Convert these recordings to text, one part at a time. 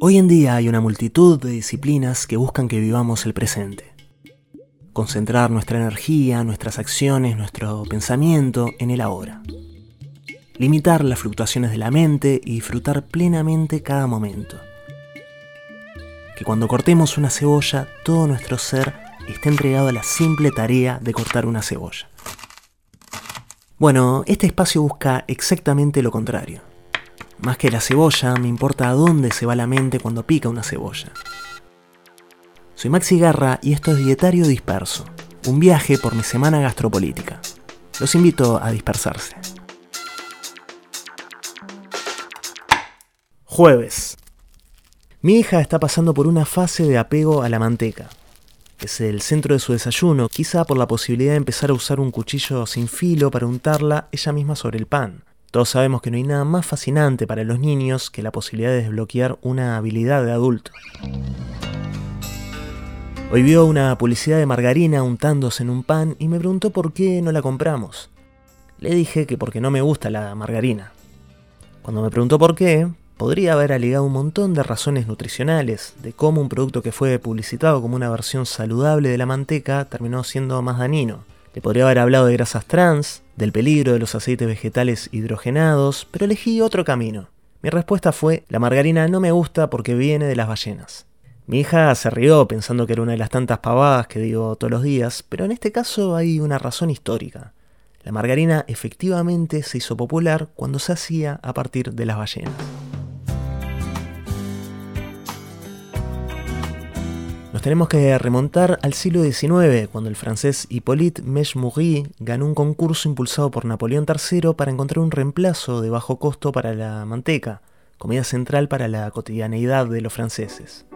Hoy en día hay una multitud de disciplinas que buscan que vivamos el presente. Concentrar nuestra energía, nuestras acciones, nuestro pensamiento en el ahora. Limitar las fluctuaciones de la mente y disfrutar plenamente cada momento. Que cuando cortemos una cebolla, todo nuestro ser esté entregado a la simple tarea de cortar una cebolla. Bueno, este espacio busca exactamente lo contrario más que la cebolla, me importa a dónde se va la mente cuando pica una cebolla. Soy Maxi Garra y esto es Dietario Disperso, un viaje por mi semana gastropolítica. Los invito a dispersarse. Jueves. Mi hija está pasando por una fase de apego a la manteca. Es el centro de su desayuno, quizá por la posibilidad de empezar a usar un cuchillo sin filo para untarla ella misma sobre el pan. Todos sabemos que no hay nada más fascinante para los niños que la posibilidad de desbloquear una habilidad de adulto. Hoy vio una publicidad de margarina untándose en un pan y me preguntó por qué no la compramos. Le dije que porque no me gusta la margarina. Cuando me preguntó por qué, podría haber alegado un montón de razones nutricionales, de cómo un producto que fue publicitado como una versión saludable de la manteca terminó siendo más dañino. Le podría haber hablado de grasas trans, del peligro de los aceites vegetales hidrogenados, pero elegí otro camino. Mi respuesta fue, la margarina no me gusta porque viene de las ballenas. Mi hija se rió pensando que era una de las tantas pavadas que digo todos los días, pero en este caso hay una razón histórica. La margarina efectivamente se hizo popular cuando se hacía a partir de las ballenas. Nos tenemos que remontar al siglo XIX, cuando el francés Hippolyte Mechmoury ganó un concurso impulsado por Napoleón III para encontrar un reemplazo de bajo costo para la manteca, comida central para la cotidianeidad de los franceses.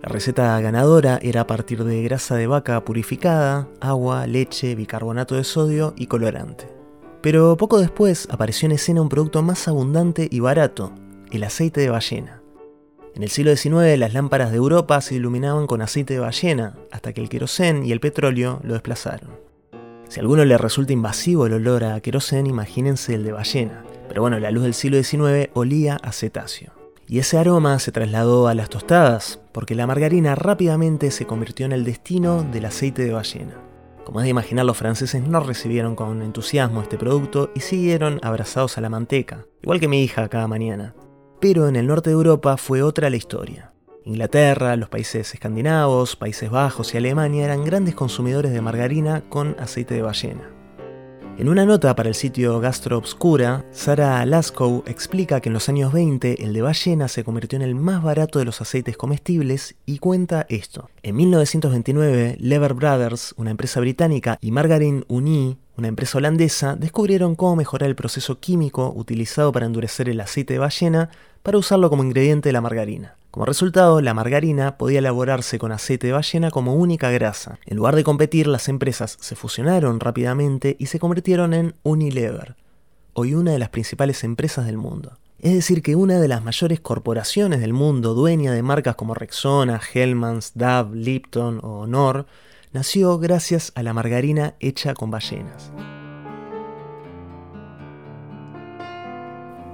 La receta ganadora era a partir de grasa de vaca purificada, agua, leche, bicarbonato de sodio y colorante. Pero poco después apareció en escena un producto más abundante y barato, el aceite de ballena. En el siglo XIX las lámparas de Europa se iluminaban con aceite de ballena, hasta que el querosén y el petróleo lo desplazaron. Si a alguno le resulta invasivo el olor a querosén, imagínense el de ballena. Pero bueno, la luz del siglo XIX olía a cetáceo. Y ese aroma se trasladó a las tostadas, porque la margarina rápidamente se convirtió en el destino del aceite de ballena. Como es de imaginar, los franceses no recibieron con entusiasmo este producto y siguieron abrazados a la manteca, igual que mi hija cada mañana. Pero en el norte de Europa fue otra la historia. Inglaterra, los países escandinavos, Países Bajos y Alemania eran grandes consumidores de margarina con aceite de ballena. En una nota para el sitio Gastro Obscura, Sarah Laskow explica que en los años 20 el de ballena se convirtió en el más barato de los aceites comestibles y cuenta esto. En 1929, Lever Brothers, una empresa británica, y Margarine Uni, una empresa holandesa, descubrieron cómo mejorar el proceso químico utilizado para endurecer el aceite de ballena para usarlo como ingrediente de la margarina. Como resultado, la margarina podía elaborarse con aceite de ballena como única grasa. En lugar de competir, las empresas se fusionaron rápidamente y se convirtieron en Unilever, hoy una de las principales empresas del mundo. Es decir, que una de las mayores corporaciones del mundo, dueña de marcas como Rexona, Hellmann's, Dove, Lipton o Honor, nació gracias a la margarina hecha con ballenas.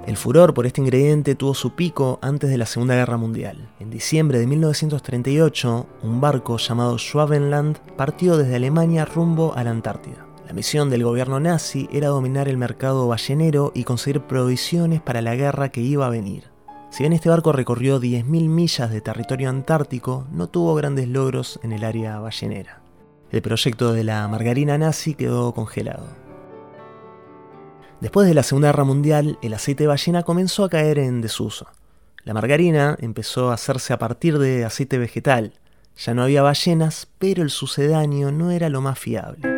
El furor por este ingrediente tuvo su pico antes de la Segunda Guerra Mundial. En diciembre de 1938, un barco llamado Schwabenland partió desde Alemania rumbo a la Antártida. La misión del gobierno nazi era dominar el mercado ballenero y conseguir provisiones para la guerra que iba a venir. Si bien este barco recorrió 10.000 millas de territorio antártico, no tuvo grandes logros en el área ballenera el proyecto de la margarina nazi quedó congelado. Después de la Segunda Guerra Mundial, el aceite de ballena comenzó a caer en desuso. La margarina empezó a hacerse a partir de aceite vegetal. Ya no había ballenas, pero el sucedáneo no era lo más fiable.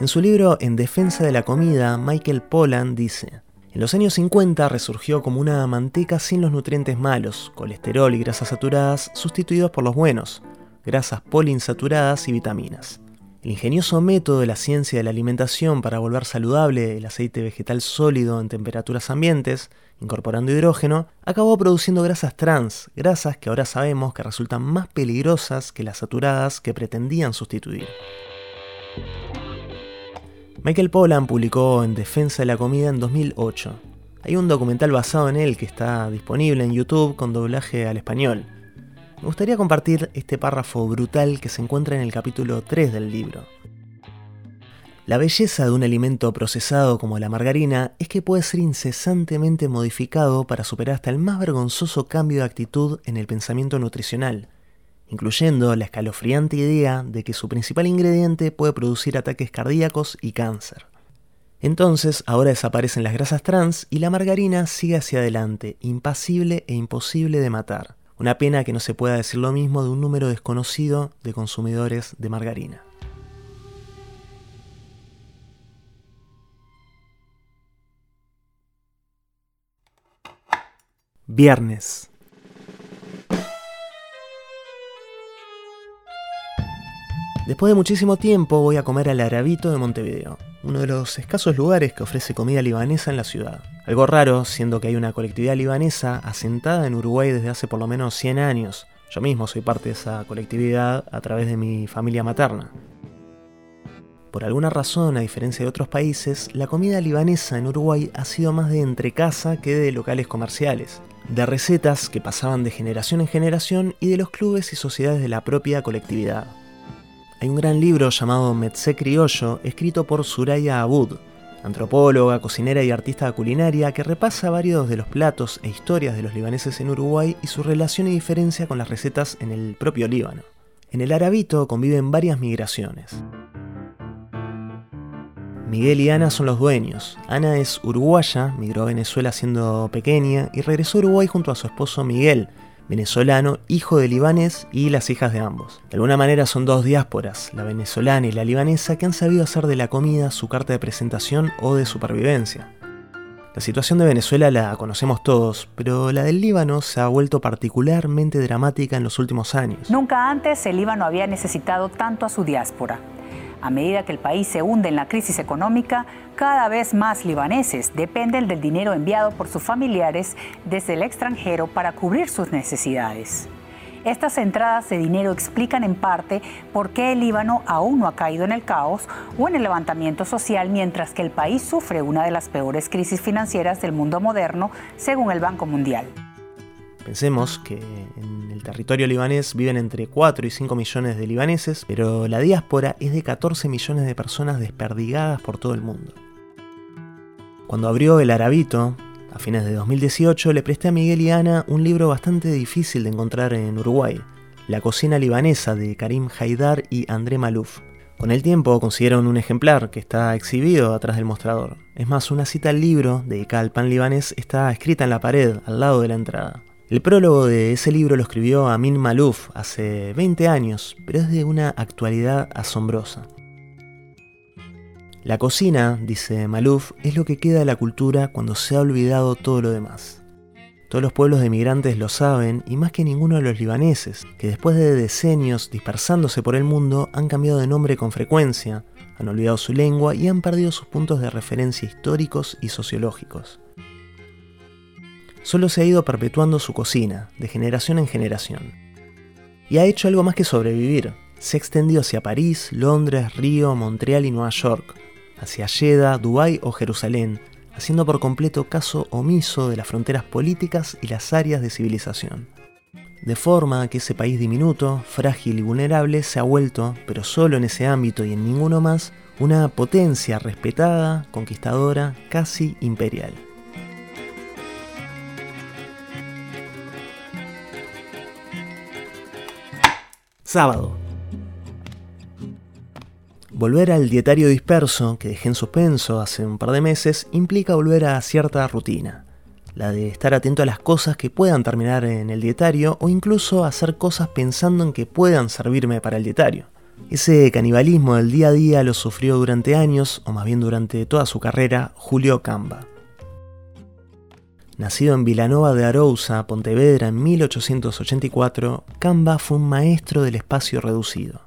En su libro En defensa de la comida, Michael Pollan dice, en los años 50 resurgió como una manteca sin los nutrientes malos, colesterol y grasas saturadas sustituidos por los buenos, grasas poliinsaturadas y vitaminas. El ingenioso método de la ciencia de la alimentación para volver saludable el aceite vegetal sólido en temperaturas ambientes, incorporando hidrógeno, acabó produciendo grasas trans, grasas que ahora sabemos que resultan más peligrosas que las saturadas que pretendían sustituir. Michael Pollan publicó En Defensa de la Comida en 2008. Hay un documental basado en él que está disponible en YouTube con doblaje al español. Me gustaría compartir este párrafo brutal que se encuentra en el capítulo 3 del libro. La belleza de un alimento procesado como la margarina es que puede ser incesantemente modificado para superar hasta el más vergonzoso cambio de actitud en el pensamiento nutricional, incluyendo la escalofriante idea de que su principal ingrediente puede producir ataques cardíacos y cáncer. Entonces, ahora desaparecen las grasas trans y la margarina sigue hacia adelante, impasible e imposible de matar. Una pena que no se pueda decir lo mismo de un número desconocido de consumidores de margarina. Viernes. Después de muchísimo tiempo voy a comer al Arabito de Montevideo, uno de los escasos lugares que ofrece comida libanesa en la ciudad. Algo raro, siendo que hay una colectividad libanesa asentada en Uruguay desde hace por lo menos 100 años. Yo mismo soy parte de esa colectividad a través de mi familia materna. Por alguna razón, a diferencia de otros países, la comida libanesa en Uruguay ha sido más de entrecasa que de locales comerciales, de recetas que pasaban de generación en generación y de los clubes y sociedades de la propia colectividad. Hay un gran libro llamado Metzé Criollo, escrito por Suraya Abud, antropóloga, cocinera y artista culinaria, que repasa varios de los platos e historias de los libaneses en Uruguay y su relación y diferencia con las recetas en el propio Líbano. En el Arabito conviven varias migraciones. Miguel y Ana son los dueños. Ana es uruguaya, migró a Venezuela siendo pequeña y regresó a Uruguay junto a su esposo Miguel, venezolano, hijo de libanés y las hijas de ambos. De alguna manera son dos diásporas, la venezolana y la libanesa, que han sabido hacer de la comida su carta de presentación o de supervivencia. La situación de Venezuela la conocemos todos, pero la del Líbano se ha vuelto particularmente dramática en los últimos años. Nunca antes el Líbano había necesitado tanto a su diáspora. A medida que el país se hunde en la crisis económica, cada vez más libaneses dependen del dinero enviado por sus familiares desde el extranjero para cubrir sus necesidades. Estas entradas de dinero explican en parte por qué el Líbano aún no ha caído en el caos o en el levantamiento social mientras que el país sufre una de las peores crisis financieras del mundo moderno, según el Banco Mundial. Pensemos que en el territorio libanés viven entre 4 y 5 millones de libaneses, pero la diáspora es de 14 millones de personas desperdigadas por todo el mundo. Cuando abrió el Arabito, a fines de 2018, le presté a Miguel y Ana un libro bastante difícil de encontrar en Uruguay, La cocina libanesa de Karim Haidar y André Malouf. Con el tiempo consiguieron un ejemplar que está exhibido atrás del mostrador. Es más, una cita al libro, dedicada al pan libanés, está escrita en la pared, al lado de la entrada. El prólogo de ese libro lo escribió Amin Malouf hace 20 años, pero es de una actualidad asombrosa. La cocina, dice Malouf, es lo que queda de la cultura cuando se ha olvidado todo lo demás. Todos los pueblos de migrantes lo saben y más que ninguno de los libaneses, que después de decenios dispersándose por el mundo han cambiado de nombre con frecuencia, han olvidado su lengua y han perdido sus puntos de referencia históricos y sociológicos solo se ha ido perpetuando su cocina, de generación en generación. Y ha hecho algo más que sobrevivir. Se ha extendido hacia París, Londres, Río, Montreal y Nueva York, hacia Jeddah, Dubái o Jerusalén, haciendo por completo caso omiso de las fronteras políticas y las áreas de civilización. De forma que ese país diminuto, frágil y vulnerable se ha vuelto, pero solo en ese ámbito y en ninguno más, una potencia respetada, conquistadora, casi imperial. Sábado. Volver al dietario disperso que dejé en suspenso hace un par de meses implica volver a cierta rutina, la de estar atento a las cosas que puedan terminar en el dietario o incluso hacer cosas pensando en que puedan servirme para el dietario. Ese canibalismo del día a día lo sufrió durante años, o más bien durante toda su carrera, Julio Camba. Nacido en Vilanova de Arousa, Pontevedra, en 1884, Camba fue un maestro del espacio reducido.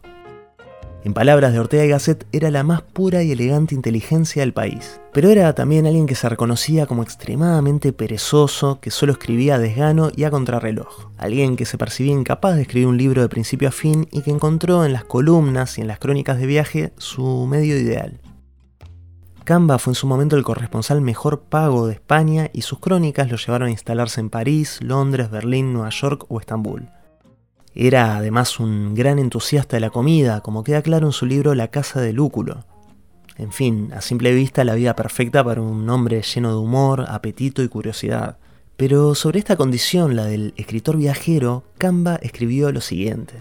En palabras de Ortega y Gasset, era la más pura y elegante inteligencia del país. Pero era también alguien que se reconocía como extremadamente perezoso, que solo escribía a desgano y a contrarreloj. Alguien que se percibía incapaz de escribir un libro de principio a fin y que encontró en las columnas y en las crónicas de viaje su medio ideal. Camba fue en su momento el corresponsal mejor pago de España y sus crónicas lo llevaron a instalarse en París, Londres, Berlín, Nueva York o Estambul. Era además un gran entusiasta de la comida, como queda claro en su libro La Casa de Lúculo. En fin, a simple vista la vida perfecta para un hombre lleno de humor, apetito y curiosidad. Pero sobre esta condición, la del escritor viajero, Camba escribió lo siguiente.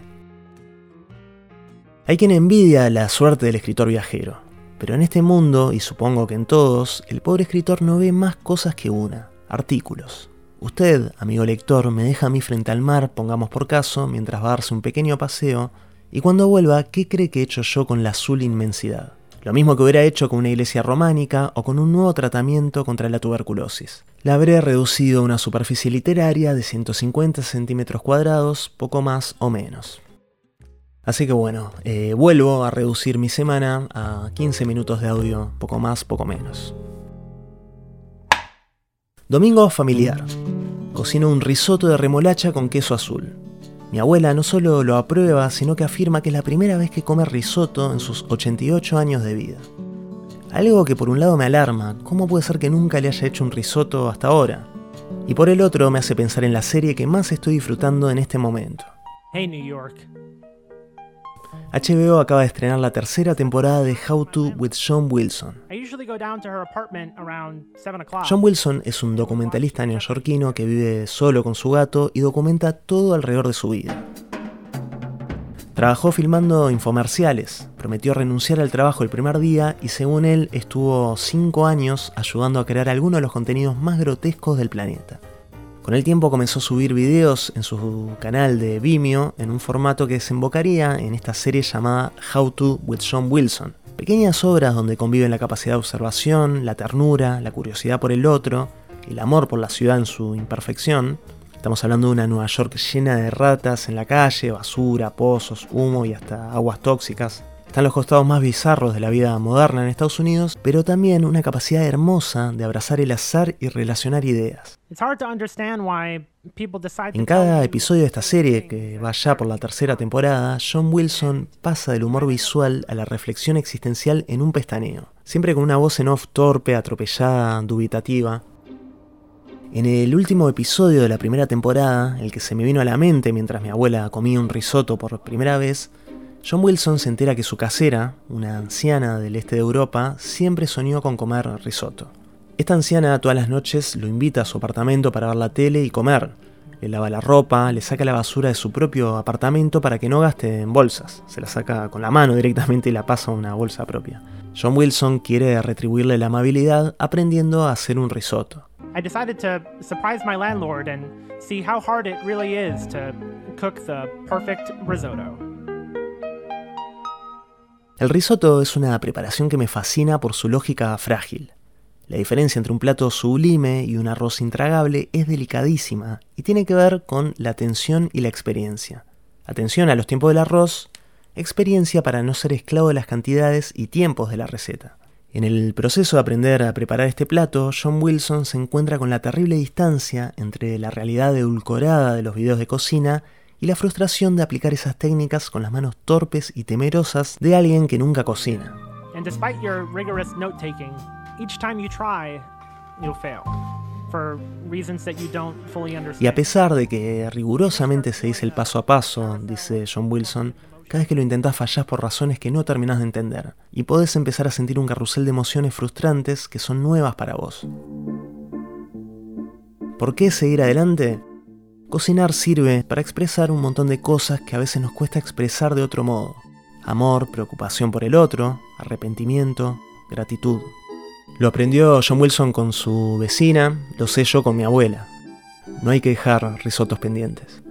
Hay quien envidia la suerte del escritor viajero, pero en este mundo, y supongo que en todos, el pobre escritor no ve más cosas que una, artículos. Usted, amigo lector, me deja a mí frente al mar, pongamos por caso, mientras va a darse un pequeño paseo, y cuando vuelva, ¿qué cree que he hecho yo con la azul inmensidad? Lo mismo que hubiera hecho con una iglesia románica o con un nuevo tratamiento contra la tuberculosis. La habré reducido a una superficie literaria de 150 centímetros cuadrados, poco más o menos. Así que bueno, eh, vuelvo a reducir mi semana a 15 minutos de audio, poco más, poco menos. Domingo familiar. Cocino un risotto de remolacha con queso azul. Mi abuela no solo lo aprueba, sino que afirma que es la primera vez que come risotto en sus 88 años de vida. Algo que por un lado me alarma, ¿cómo puede ser que nunca le haya hecho un risotto hasta ahora? Y por el otro me hace pensar en la serie que más estoy disfrutando en este momento. Hey New York, HBO acaba de estrenar la tercera temporada de How to with John Wilson. John Wilson es un documentalista neoyorquino que vive solo con su gato y documenta todo alrededor de su vida. Trabajó filmando infomerciales, prometió renunciar al trabajo el primer día y según él estuvo cinco años ayudando a crear algunos de los contenidos más grotescos del planeta. Con el tiempo comenzó a subir videos en su canal de Vimeo en un formato que desembocaría en esta serie llamada How to with John Wilson. Pequeñas obras donde conviven la capacidad de observación, la ternura, la curiosidad por el otro, el amor por la ciudad en su imperfección. Estamos hablando de una Nueva York llena de ratas en la calle, basura, pozos, humo y hasta aguas tóxicas. Están los costados más bizarros de la vida moderna en Estados Unidos, pero también una capacidad hermosa de abrazar el azar y relacionar ideas. En cada episodio de esta serie, que va ya por la tercera temporada, John Wilson pasa del humor visual a la reflexión existencial en un pestaneo, siempre con una voz en off torpe, atropellada, dubitativa. En el último episodio de la primera temporada, el que se me vino a la mente mientras mi abuela comía un risotto por primera vez, John Wilson se entera que su casera, una anciana del este de Europa, siempre soñó con comer risotto. Esta anciana todas las noches lo invita a su apartamento para ver la tele y comer. Le lava la ropa, le saca la basura de su propio apartamento para que no gaste en bolsas. Se la saca con la mano directamente y la pasa a una bolsa propia. John Wilson quiere retribuirle la amabilidad aprendiendo a hacer un risotto. I decided to surprise my landlord and see how hard it really is to cook the perfect risotto. El risotto es una preparación que me fascina por su lógica frágil. La diferencia entre un plato sublime y un arroz intragable es delicadísima y tiene que ver con la atención y la experiencia. Atención a los tiempos del arroz, experiencia para no ser esclavo de las cantidades y tiempos de la receta. En el proceso de aprender a preparar este plato, John Wilson se encuentra con la terrible distancia entre la realidad edulcorada de los videos de cocina y la frustración de aplicar esas técnicas con las manos torpes y temerosas de alguien que nunca cocina. Y a pesar de que rigurosamente se dice el paso a paso, dice John Wilson, cada vez que lo intentás fallás por razones que no terminás de entender, y podés empezar a sentir un carrusel de emociones frustrantes que son nuevas para vos. ¿Por qué seguir adelante? Cocinar sirve para expresar un montón de cosas que a veces nos cuesta expresar de otro modo. Amor, preocupación por el otro, arrepentimiento, gratitud. Lo aprendió John Wilson con su vecina, lo sé yo con mi abuela. No hay que dejar risotos pendientes.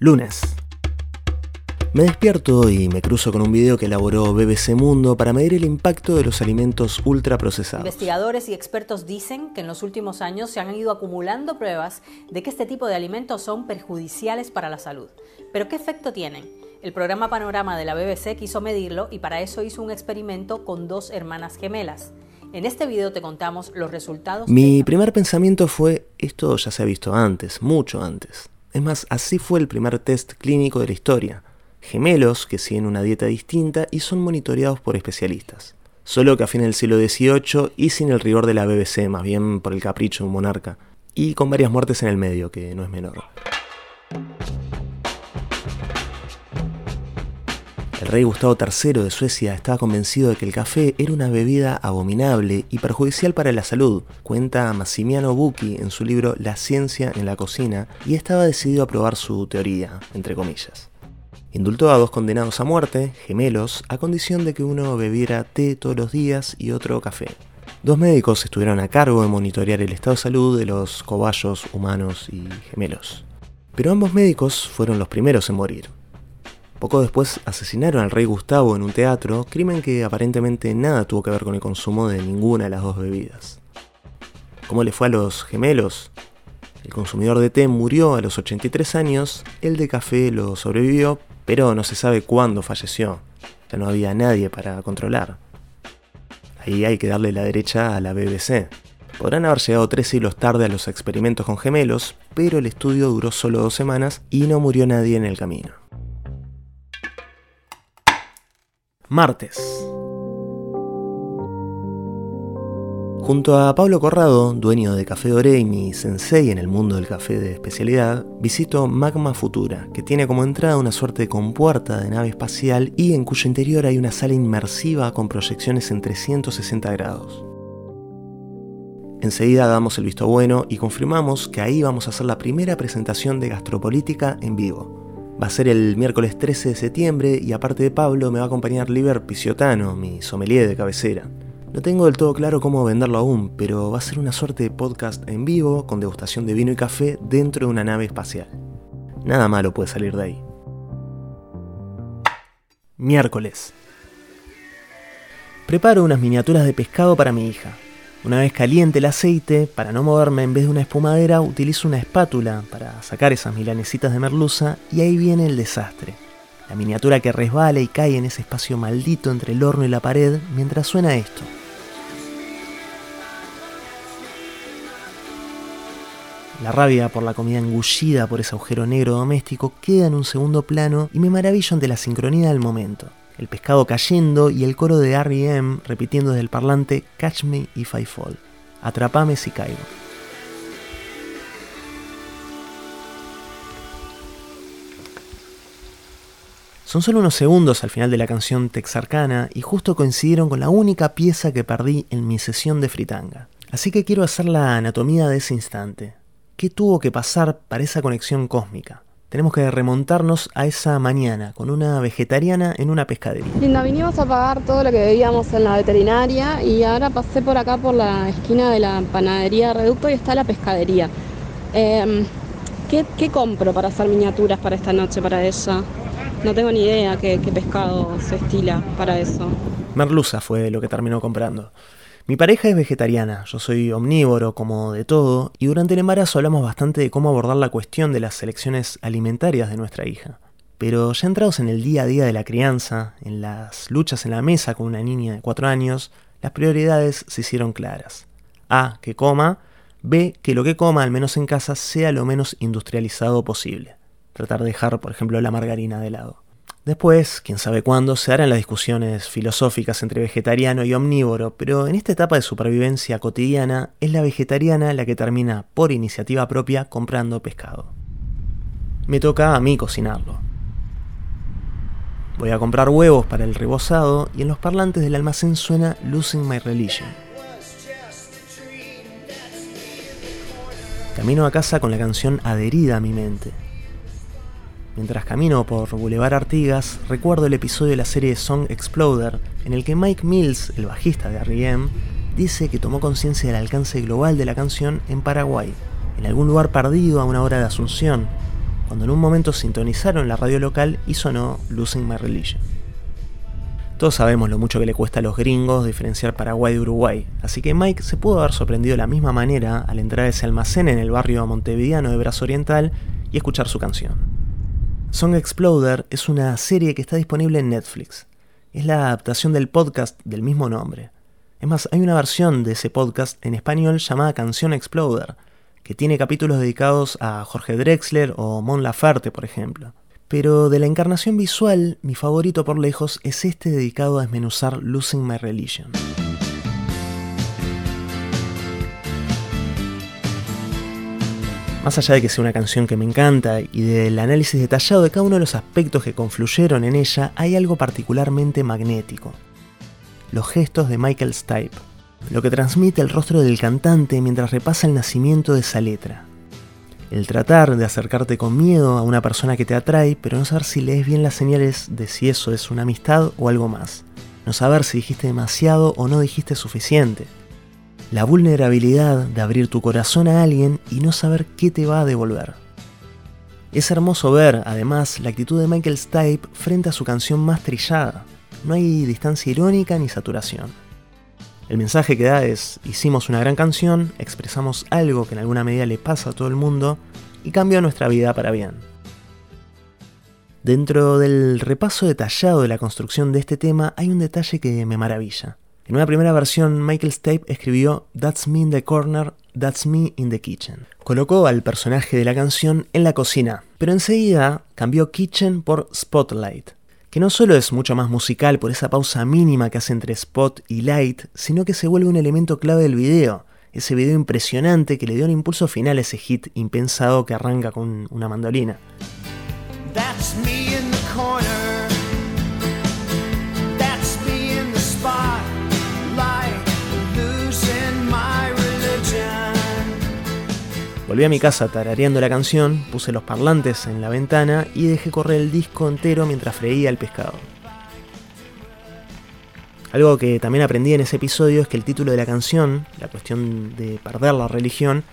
Lunes. Me despierto y me cruzo con un video que elaboró BBC Mundo para medir el impacto de los alimentos ultraprocesados. Investigadores y expertos dicen que en los últimos años se han ido acumulando pruebas de que este tipo de alimentos son perjudiciales para la salud. Pero ¿qué efecto tienen? El programa Panorama de la BBC quiso medirlo y para eso hizo un experimento con dos hermanas gemelas. En este video te contamos los resultados. Mi primer pensamiento fue, esto ya se ha visto antes, mucho antes. Es más, así fue el primer test clínico de la historia. Gemelos que siguen una dieta distinta y son monitoreados por especialistas. Solo que a fin del siglo XVIII y sin el rigor de la BBC, más bien por el capricho de un monarca. Y con varias muertes en el medio, que no es menor. El rey Gustavo III de Suecia estaba convencido de que el café era una bebida abominable y perjudicial para la salud, cuenta Massimiano Bucchi en su libro La ciencia en la cocina, y estaba decidido a probar su teoría, entre comillas. Indultó a dos condenados a muerte, gemelos, a condición de que uno bebiera té todos los días y otro café. Dos médicos estuvieron a cargo de monitorear el estado de salud de los cobayos humanos y gemelos. Pero ambos médicos fueron los primeros en morir. Poco después asesinaron al rey Gustavo en un teatro, crimen que aparentemente nada tuvo que ver con el consumo de ninguna de las dos bebidas. ¿Cómo le fue a los gemelos? El consumidor de té murió a los 83 años, el de café lo sobrevivió, pero no se sabe cuándo falleció. Ya no había nadie para controlar. Ahí hay que darle la derecha a la BBC. Podrán haber llegado tres siglos tarde a los experimentos con gemelos, pero el estudio duró solo dos semanas y no murió nadie en el camino. Martes. Junto a Pablo Corrado, dueño de Café Doré y mi sensei en el mundo del café de especialidad, visito Magma Futura, que tiene como entrada una suerte de compuerta de nave espacial y en cuyo interior hay una sala inmersiva con proyecciones en 360 grados. Enseguida damos el visto bueno y confirmamos que ahí vamos a hacer la primera presentación de Gastropolítica en vivo. Va a ser el miércoles 13 de septiembre y aparte de Pablo me va a acompañar Liber Pisiotano, mi sommelier de cabecera. No tengo del todo claro cómo venderlo aún, pero va a ser una suerte de podcast en vivo con degustación de vino y café dentro de una nave espacial. Nada malo puede salir de ahí. Miércoles. Preparo unas miniaturas de pescado para mi hija. Una vez caliente el aceite, para no moverme en vez de una espumadera, utilizo una espátula para sacar esas milanesitas de merluza y ahí viene el desastre. La miniatura que resbala y cae en ese espacio maldito entre el horno y la pared mientras suena esto. La rabia por la comida engullida por ese agujero negro doméstico queda en un segundo plano y me maravillo ante la sincronía del momento el pescado cayendo y el coro de R.E.M. repitiendo desde el parlante Catch me if I fall, atrapame si caigo. Son solo unos segundos al final de la canción texarcana y justo coincidieron con la única pieza que perdí en mi sesión de fritanga. Así que quiero hacer la anatomía de ese instante. ¿Qué tuvo que pasar para esa conexión cósmica? tenemos que remontarnos a esa mañana con una vegetariana en una pescadería. Linda, vinimos a pagar todo lo que veíamos en la veterinaria y ahora pasé por acá por la esquina de la panadería Reducto y está la pescadería. Em, ¿qué, compro para hacer miniaturas para esta noche, para ella? No tengo ni idea qué, qué pescado se estila para eso. Merluza fue lo que terminó comprando. Mi pareja es vegetariana, yo soy omnívoro como de todo, y durante el embarazo hablamos bastante de cómo abordar la cuestión de las selecciones alimentarias de nuestra hija. Pero ya entrados en el día a día de la crianza, en las luchas en la mesa con una niña de 4 años, las prioridades se hicieron claras. A, que coma, B, que lo que coma, al menos en casa, sea lo menos industrializado posible. Tratar de dejar, por ejemplo, la margarina de lado. Después, quién sabe cuándo, se harán las discusiones filosóficas entre vegetariano y omnívoro, pero en esta etapa de supervivencia cotidiana es la vegetariana la que termina por iniciativa propia comprando pescado. Me toca a mí cocinarlo. Voy a comprar huevos para el rebozado y en los parlantes del almacén suena Losing My Religion. Camino a casa con la canción adherida a mi mente. Mientras camino por Boulevard Artigas, recuerdo el episodio de la serie Song Exploder, en el que Mike Mills, el bajista de R.E.M., dice que tomó conciencia del alcance global de la canción en Paraguay, en algún lugar perdido a una hora de Asunción, cuando en un momento sintonizaron la radio local y sonó Losing My Religion. Todos sabemos lo mucho que le cuesta a los gringos diferenciar Paraguay de Uruguay, así que Mike se pudo haber sorprendido de la misma manera al entrar a ese almacén en el barrio montevideano de Brazo Oriental y escuchar su canción. Song Exploder es una serie que está disponible en Netflix. Es la adaptación del podcast del mismo nombre. Es más, hay una versión de ese podcast en español llamada Canción Exploder, que tiene capítulos dedicados a Jorge Drexler o Mon Laferte, por ejemplo. Pero de la encarnación visual, mi favorito por lejos es este dedicado a desmenuzar Losing My Religion. Más allá de que sea una canción que me encanta y del análisis detallado de cada uno de los aspectos que confluyeron en ella, hay algo particularmente magnético. Los gestos de Michael Stipe, lo que transmite el rostro del cantante mientras repasa el nacimiento de esa letra. El tratar de acercarte con miedo a una persona que te atrae, pero no saber si lees bien las señales de si eso es una amistad o algo más. No saber si dijiste demasiado o no dijiste suficiente la vulnerabilidad de abrir tu corazón a alguien y no saber qué te va a devolver. Es hermoso ver, además, la actitud de Michael Stipe frente a su canción más trillada. No hay distancia irónica ni saturación. El mensaje que da es, hicimos una gran canción, expresamos algo que en alguna medida le pasa a todo el mundo y cambió nuestra vida para bien. Dentro del repaso detallado de la construcción de este tema hay un detalle que me maravilla. En una primera versión, Michael Stipe escribió That's me in the corner, that's me in the kitchen. Colocó al personaje de la canción en la cocina, pero enseguida cambió kitchen por spotlight, que no solo es mucho más musical por esa pausa mínima que hace entre spot y light, sino que se vuelve un elemento clave del video, ese video impresionante que le dio un impulso final a ese hit impensado que arranca con una mandolina. That's me in the corner. Volví a mi casa tarareando la canción, puse los parlantes en la ventana y dejé correr el disco entero mientras freía el pescado. Algo que también aprendí en ese episodio es que el título de la canción, la cuestión de perder la religión,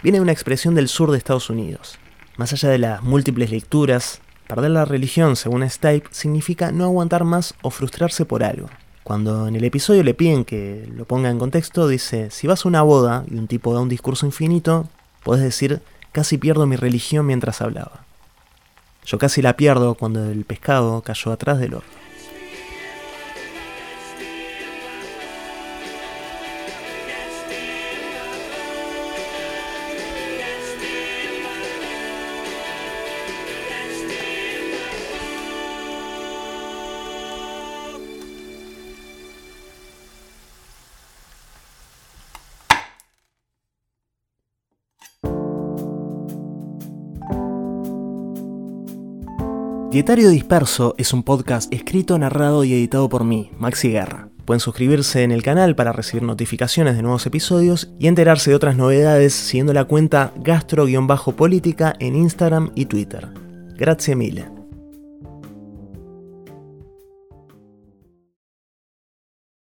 viene de una expresión del sur de Estados Unidos. Más allá de las múltiples lecturas, perder la religión, según Stipe, significa no aguantar más o frustrarse por algo. Cuando en el episodio le piden que lo ponga en contexto, dice, si vas a una boda y un tipo da un discurso infinito, Podés decir, casi pierdo mi religión mientras hablaba. Yo casi la pierdo cuando el pescado cayó atrás del horno. Dietario Disperso es un podcast escrito, narrado y editado por mí, Maxi Guerra. Pueden suscribirse en el canal para recibir notificaciones de nuevos episodios y enterarse de otras novedades siguiendo la cuenta gastro-política en Instagram y Twitter. Gracias mille.